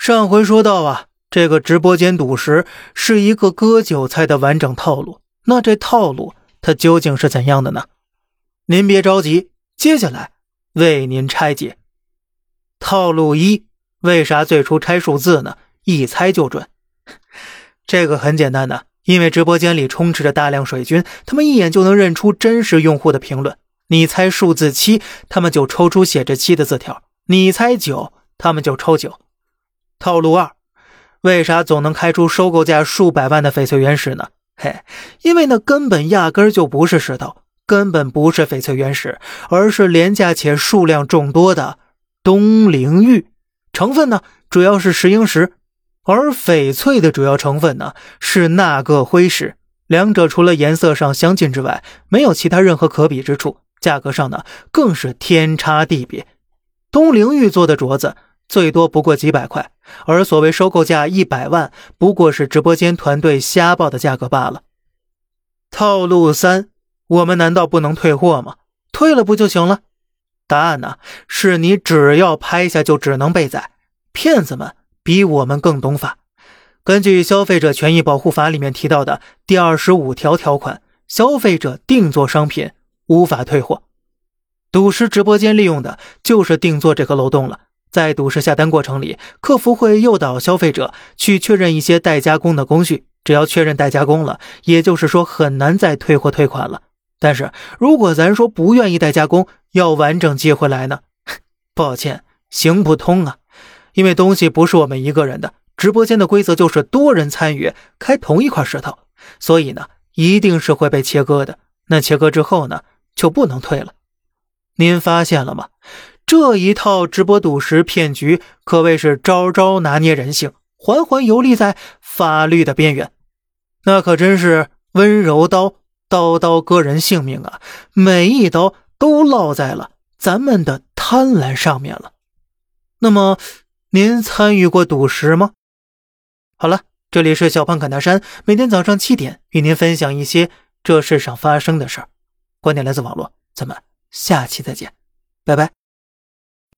上回说到啊，这个直播间赌石是一个割韭菜的完整套路。那这套路它究竟是怎样的呢？您别着急，接下来为您拆解。套路一，为啥最初拆数字呢？一猜就准。这个很简单的，因为直播间里充斥着大量水军，他们一眼就能认出真实用户的评论。你猜数字七，他们就抽出写着七的字条；你猜九，他们就抽九。套路二，为啥总能开出收购价数百万的翡翠原石呢？嘿，因为那根本压根就不是石头，根本不是翡翠原石，而是廉价且数量众多的东陵玉。成分呢，主要是石英石，而翡翠的主要成分呢是那个辉石。两者除了颜色上相近之外，没有其他任何可比之处。价格上呢，更是天差地别。东陵玉做的镯子。最多不过几百块，而所谓收购价一百万，不过是直播间团队瞎报的价格罢了。套路三，我们难道不能退货吗？退了不就行了？答案呢？是你只要拍下就只能被宰。骗子们比我们更懂法。根据《消费者权益保护法》里面提到的第二十五条条款，消费者定做商品无法退货。赌石直播间利用的就是定做这个漏洞了。在赌石下单过程里，客服会诱导消费者去确认一些待加工的工序，只要确认待加工了，也就是说很难再退货退款了。但是如果咱说不愿意待加工，要完整寄回来呢？抱歉，行不通啊，因为东西不是我们一个人的，直播间的规则就是多人参与开同一块石头，所以呢，一定是会被切割的。那切割之后呢，就不能退了。您发现了吗？这一套直播赌石骗局可谓是招招拿捏人性，缓缓游离在法律的边缘。那可真是温柔刀，刀刀割人性命啊！每一刀都落在了咱们的贪婪上面了。那么，您参与过赌石吗？好了，这里是小胖侃大山，每天早上七点与您分享一些这世上发生的事儿。观点来自网络，咱们下期再见，拜拜。